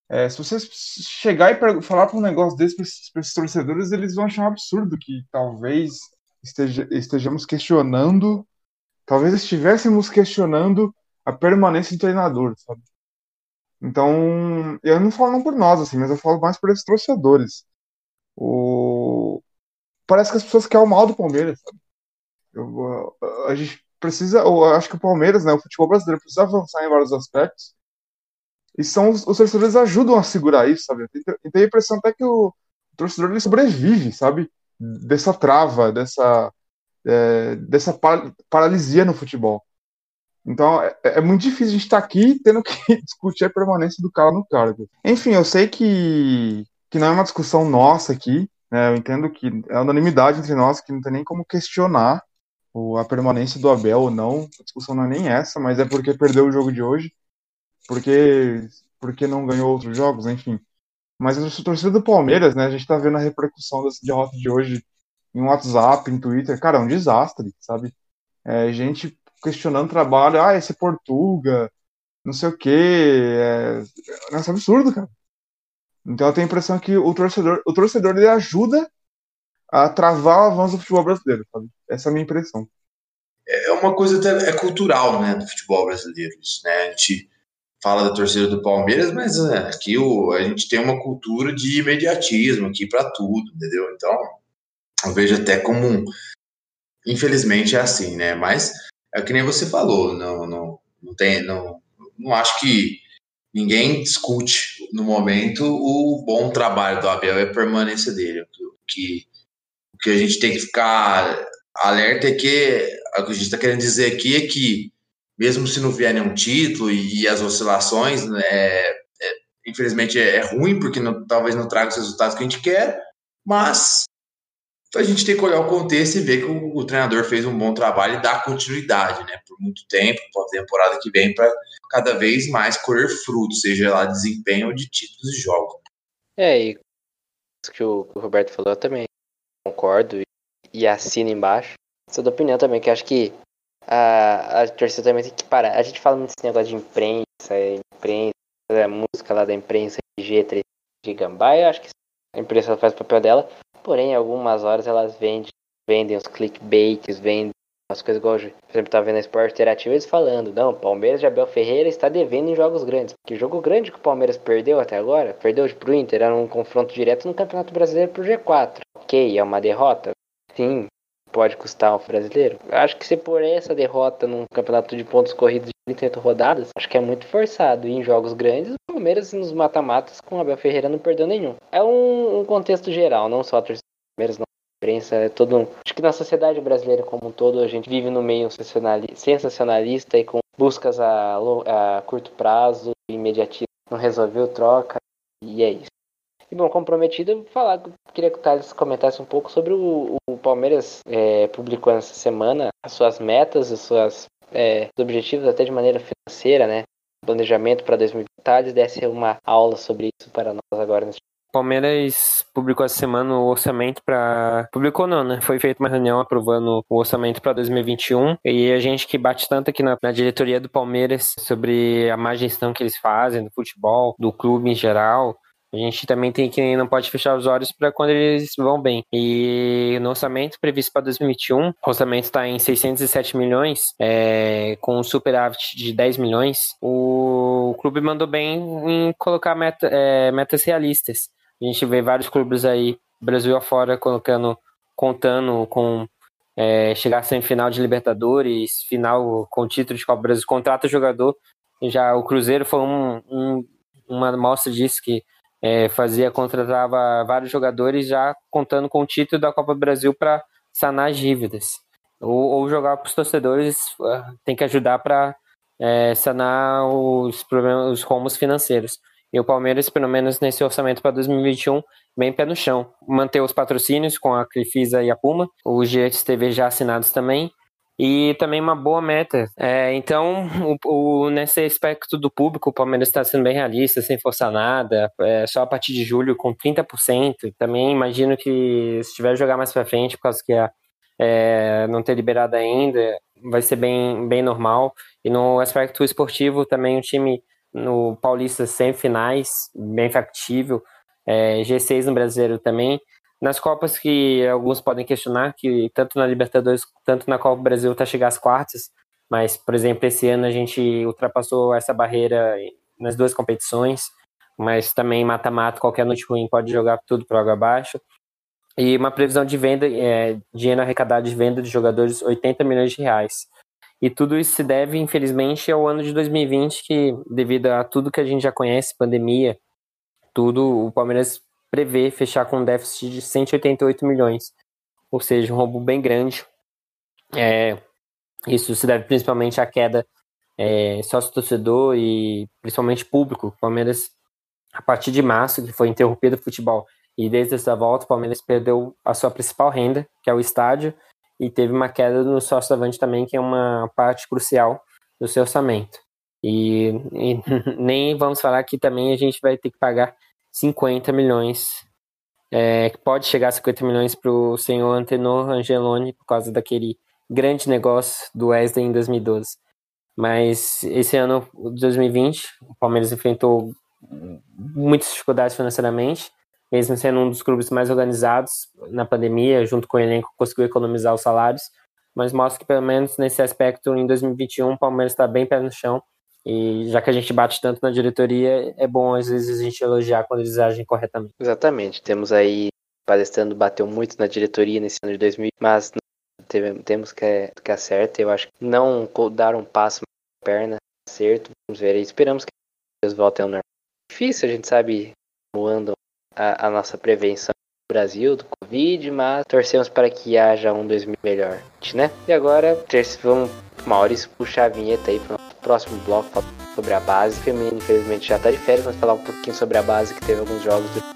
é, se você chegar e falar para um negócio desse para esses torcedores, eles vão achar um absurdo que talvez esteja, estejamos questionando, talvez estivéssemos questionando a permanência do treinador, sabe? Então, eu não falo não por nós, assim, mas eu falo mais por esses torcedores. O... Parece que as pessoas querem o mal do Palmeiras, sabe? Eu, a gente precisa, eu acho que o Palmeiras, né, o futebol brasileiro precisa avançar em vários aspectos. E são os, os torcedores ajudam a segurar isso, sabe? Eu tenho a impressão até que o, o torcedor ele sobrevive, sabe? Dessa trava, dessa, é, dessa par, paralisia no futebol. Então é, é muito difícil a gente estar tá aqui tendo que discutir a permanência do cara no cargo. Enfim, eu sei que, que não é uma discussão nossa aqui, né? Eu entendo que é unanimidade entre nós que não tem nem como questionar a permanência do Abel ou não. A discussão não é nem essa, mas é porque perdeu o jogo de hoje, porque porque não ganhou outros jogos, enfim. Mas a torcida do Palmeiras, né? A gente tá vendo a repercussão dessa derrota de hoje em WhatsApp, em Twitter. Cara, é um desastre, sabe? É, gente questionando trabalho, ah, esse é Portuga, não sei o quê. É, é um absurdo, cara. Então eu tenho a impressão que o torcedor, o torcedor ele ajuda a travar o avanço do futebol brasileiro, sabe? Essa é a minha impressão. É uma coisa até, é cultural, né, do futebol brasileiro, isso, né? A gente fala da torcida do Palmeiras, mas é, aqui o, a gente tem uma cultura de imediatismo aqui para tudo, entendeu? Então, eu vejo até como um, infelizmente é assim, né? Mas é que nem você falou, não, não, não tem, não, não acho que ninguém discute no momento o bom trabalho do Abel e a permanência dele. O que, o que a gente tem que ficar alerta é que o que a gente está querendo dizer aqui é que mesmo se não vier nenhum título e, e as oscilações, né, é, é, infelizmente é, é, ruim, porque não, talvez não traga os resultados que a gente quer, mas a gente tem que olhar o contexto e ver que o, o treinador fez um bom trabalho e dá continuidade, né, por muito tempo, para a temporada que vem, para cada vez mais colher frutos, seja lá desempenho ou de títulos de jogos. É, e isso que o, o Roberto falou, eu também concordo e, e assino embaixo. Sou da opinião também, que acho que a, a torcida também tem que parar. A gente fala muito desse negócio de imprensa, imprensa, a música lá da imprensa, de G3, de Gambá, eu acho que a imprensa faz o papel dela, porém, algumas horas elas vendem, vendem os clickbaits, vendem as coisas igual, por exemplo, tá vendo a Sport Interativo eles falando, não, Palmeiras de Abel Ferreira está devendo em jogos grandes, porque jogo grande que o Palmeiras perdeu até agora, perdeu pro Inter, era um confronto direto no Campeonato Brasileiro pro G4. Ok, é uma derrota? Sim, pode custar ao brasileiro. Acho que se por essa derrota num campeonato de pontos corridos de 38 rodadas, acho que é muito forçado. E em jogos grandes, o Palmeiras nos mata-matas com o Abel Ferreira não perdeu nenhum. É um, um contexto geral, não só a torcida do Palmeiras, não imprensa, é todo um... Acho que na sociedade brasileira como um todo, a gente vive no meio sensacionalista e com buscas a, a curto prazo, imediatismo, não resolveu, troca, e é isso. E bom, comprometido, falar, queria que o Thales comentasse um pouco sobre o, o Palmeiras é, publicou essa semana as suas metas, os seus é, objetivos até de maneira financeira, né? Planejamento para 2020. Thales desse uma aula sobre isso para nós agora Palmeiras publicou essa semana o orçamento para. Publicou não, né? Foi feita uma reunião aprovando o orçamento para 2021. E a gente que bate tanto aqui na, na, diretoria do Palmeiras sobre a má gestão que eles fazem do futebol, do clube em geral, a gente também tem que não pode fechar os olhos para quando eles vão bem. E no orçamento previsto para 2021, o orçamento está em 607 milhões, é, com um superávit de 10 milhões. O clube mandou bem em colocar meta, é, metas realistas. A gente vê vários clubes aí, Brasil afora, colocando, contando com é, chegar a semifinal de Libertadores, final com título de Copa Brasil, contrata jogador. Já o Cruzeiro foi um, um, uma amostra disso que é, fazia, contratava vários jogadores já contando com o título da Copa do Brasil para sanar as dívidas. Ou, ou jogar para os torcedores, ah, tem que ajudar para é, sanar os problemas, os romos financeiros. E o Palmeiras, pelo menos nesse orçamento para 2021, bem pé no chão. Manter os patrocínios com a Crefisa e a Puma, os direitos TV já assinados também, e também uma boa meta. É, então, o, o, nesse aspecto do público, o Palmeiras está sendo bem realista, sem forçar nada, é, só a partir de julho com 30%. Também imagino que se tiver jogar mais para frente, por causa que a, é, não ter liberado ainda, vai ser bem, bem normal. E no aspecto esportivo, também o time no Paulista semifinais, bem factível. É, G6 no Brasileiro também nas Copas que alguns podem questionar, que tanto na Libertadores, tanto na Copa do Brasil está chegando às quartas, mas, por exemplo, esse ano a gente ultrapassou essa barreira nas duas competições, mas também mata-mata, qualquer noite ruim pode jogar tudo para água abaixo. E uma previsão de venda, é, dinheiro arrecadado de venda de jogadores, 80 milhões de reais. E tudo isso se deve, infelizmente, ao ano de 2020, que devido a tudo que a gente já conhece, pandemia, tudo, o Palmeiras prevê fechar com um déficit de 188 milhões, ou seja, um roubo bem grande. É, isso se deve principalmente à queda é, sócio-torcedor e principalmente público. O Palmeiras, a partir de março, que foi interrompido o futebol, e desde essa volta, o Palmeiras perdeu a sua principal renda, que é o estádio, e teve uma queda no sócio-avante também, que é uma parte crucial do seu orçamento. E, e, nem vamos falar que também a gente vai ter que pagar 50 milhões, é, que pode chegar a 50 milhões para o senhor Antenor Angeloni, por causa daquele grande negócio do Wesley em 2012. Mas esse ano, 2020, o Palmeiras enfrentou muitas dificuldades financeiramente, mesmo sendo um dos clubes mais organizados na pandemia, junto com o elenco, conseguiu economizar os salários, mas mostra que pelo menos nesse aspecto, em 2021, o Palmeiras está bem pé no chão, e já que a gente bate tanto na diretoria, é bom às vezes a gente elogiar quando eles agem corretamente. Exatamente, temos aí, palestrando, bateu muito na diretoria nesse ano de 2000, mas teve, temos que, que eu acho que não dar um passo na perna, acerto, vamos ver aí, esperamos que eles voltem ao normal. Difícil, a gente sabe como a, a nossa prevenção no Brasil do Covid, mas torcemos para que haja um 2000 melhor, né? E agora, vamos, Maurício, puxar a vinheta aí para próximo bloco sobre a base. O feminino, infelizmente, já está de férias, mas falar um pouquinho sobre a base, que teve alguns jogos do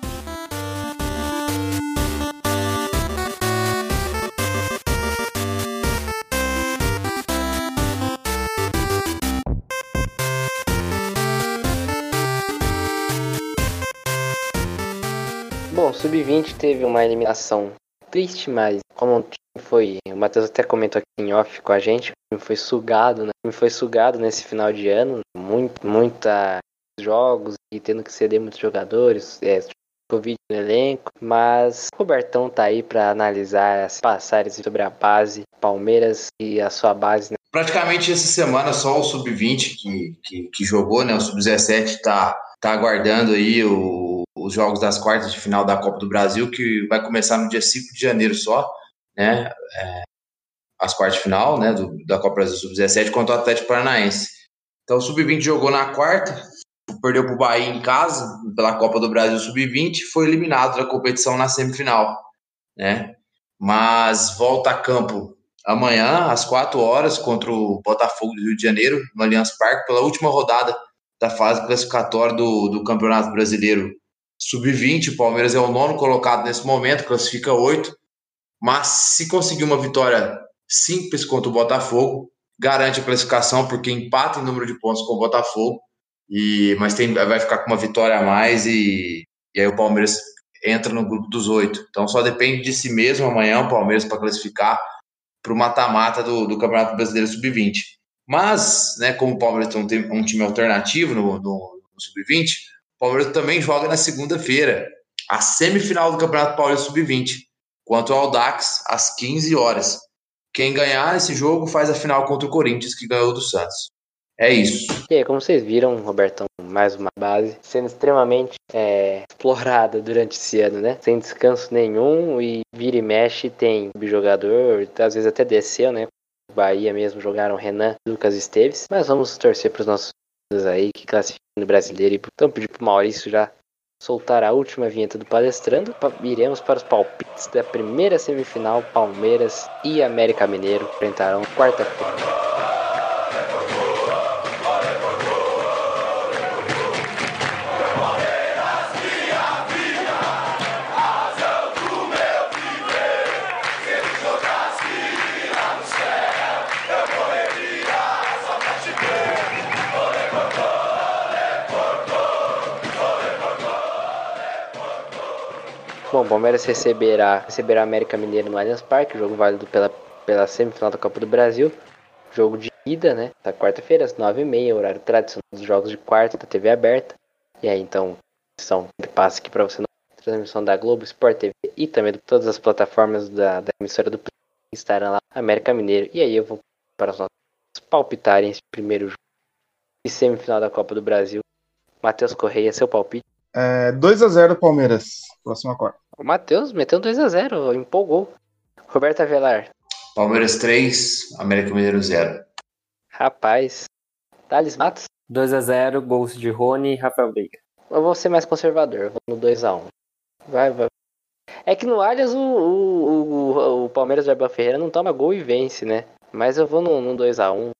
Bom, Sub-20 teve uma eliminação triste, mas como o time foi. O Matheus até comentou aqui em off com a gente, o time foi sugado, né? O time foi sugado nesse final de ano, muito, muita jogos e tendo que ceder muitos jogadores, é, Covid no elenco, mas o Robertão tá aí para analisar as passagens sobre a base, Palmeiras e a sua base. Né? Praticamente essa semana só o Sub-20 que, que, que, jogou, né? O Sub-17 tá, tá aguardando aí o os jogos das quartas de final da Copa do Brasil, que vai começar no dia 5 de janeiro só, né? É, as quartas de final, né? Do, da Copa Brasil Sub-17 contra o Atlético Paranaense. Então o Sub-20 jogou na quarta, perdeu para o Bahia em casa, pela Copa do Brasil Sub-20, foi eliminado da competição na semifinal, né? Mas volta a campo amanhã, às 4 horas, contra o Botafogo do Rio de Janeiro, no Allianz Parque, pela última rodada da fase classificatória do, do Campeonato Brasileiro Sub-20, o Palmeiras é o nono colocado nesse momento, classifica oito. Mas se conseguir uma vitória simples contra o Botafogo, garante a classificação, porque empata em número de pontos com o Botafogo. E, mas tem, vai ficar com uma vitória a mais e, e aí o Palmeiras entra no grupo dos oito. Então só depende de si mesmo amanhã o Palmeiras para classificar para o mata-mata do, do Campeonato Brasileiro Sub-20. Mas, né, como o Palmeiras tem um, time alternativo no, no, no Sub-20, o Palmeiras também joga na segunda-feira, a semifinal do Campeonato Paulista Sub-20, quanto ao Dax, às 15 horas. Quem ganhar esse jogo faz a final contra o Corinthians, que ganhou do Santos. É isso. E aí, como vocês viram, Robertão, mais uma base sendo extremamente é, explorada durante esse ano, né? Sem descanso nenhum e vira e mexe tem jogador, às vezes até desceu, né? Bahia mesmo jogaram Renan, Lucas Esteves, mas vamos torcer para os nossos aí que classificam brasileiro. E então pedir pro Maurício já soltar a última vinheta do palestrando. Iremos para os palpites da primeira semifinal. Palmeiras e América Mineiro enfrentarão quarta-feira. Bom, o Palmeiras receberá, receberá América Mineiro no Allianz Parque, jogo válido pela, pela semifinal da Copa do Brasil. Jogo de ida, né? Da quarta-feira, às 9h30, horário tradicional dos jogos de quarta da TV aberta. E aí, então, são passa aqui para você na transmissão da Globo, Sport TV e também de todas as plataformas da, da emissora do estarão lá, América Mineiro. E aí eu vou para os nossos palpitarem esse primeiro jogo e semifinal da Copa do Brasil. Matheus Correia, seu palpite. É, 2 a 0 Palmeiras, próxima quarta. O Matheus meteu 2 a 0 empolgou. Roberto Avelar. Palmeiras 3, América Mineiro 0. Rapaz. Thales Matos. 2 a 0 gols de Rony e Rafael Veiga. Eu vou ser mais conservador, vou no 2 a 1 Vai, vai. É que no Allianz o, o, o, o Palmeiras de Abel Ferreira não toma gol e vence, né? Mas eu vou no, no 2x1.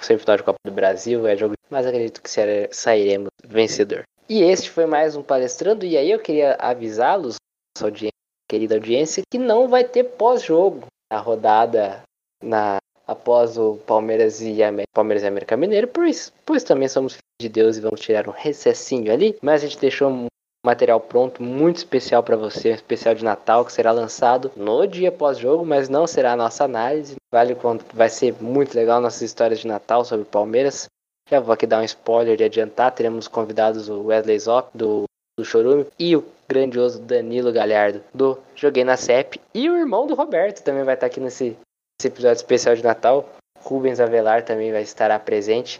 semifinal de Copa do Brasil, é jogo, mas acredito que sairemos vencedor. E este foi mais um palestrando, e aí eu queria avisá-los, audiência, querida audiência, que não vai ter pós-jogo na rodada na após o Palmeiras e Palmeiras e América Mineiro, pois, pois também somos filhos de Deus e vamos tirar um recessinho ali, mas a gente deixou um material pronto muito especial para você, um especial de Natal que será lançado no dia pós-jogo, mas não será a nossa análise. Vale quanto vai ser muito legal nossas histórias de Natal sobre Palmeiras. Já vou aqui dar um spoiler de adiantar, teremos convidados o Wesley Zop do, do Chorume e o grandioso Danilo Galhardo do Joguei na CEP e o irmão do Roberto também vai estar aqui nesse, nesse episódio especial de Natal. Rubens Avelar também vai estar presente.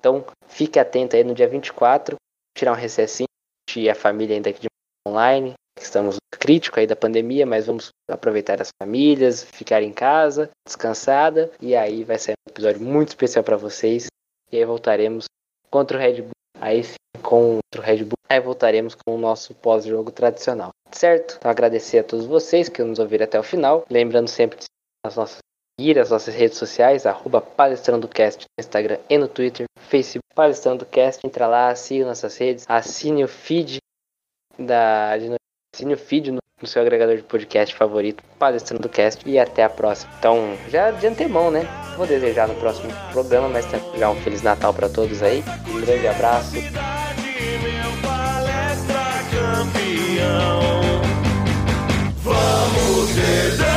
Então fique atento aí no dia 24, tirar um recessinho e a família ainda aqui de online. Estamos crítico aí da pandemia, mas vamos aproveitar as famílias, ficar em casa, descansada, e aí vai ser um episódio muito especial para vocês. E aí voltaremos contra o Red Bull, aí sim, contra o Red Bull, aí voltaremos com o nosso pós-jogo tradicional. Certo? Então agradecer a todos vocês que nos ouviram até o final. Lembrando sempre de as nossas seguir as nossas redes sociais, arroba palestrandocast no Instagram e no Twitter, Facebook palestrandocast, entra lá, siga nossas redes, assine o feed da assine o feed no, no seu agregador de podcast favorito, Palestrando do Cast, e até a próxima. Então, já de antemão, né? Vou desejar no próximo programa, mas também já um Feliz Natal para todos aí. Um grande abraço. Vamos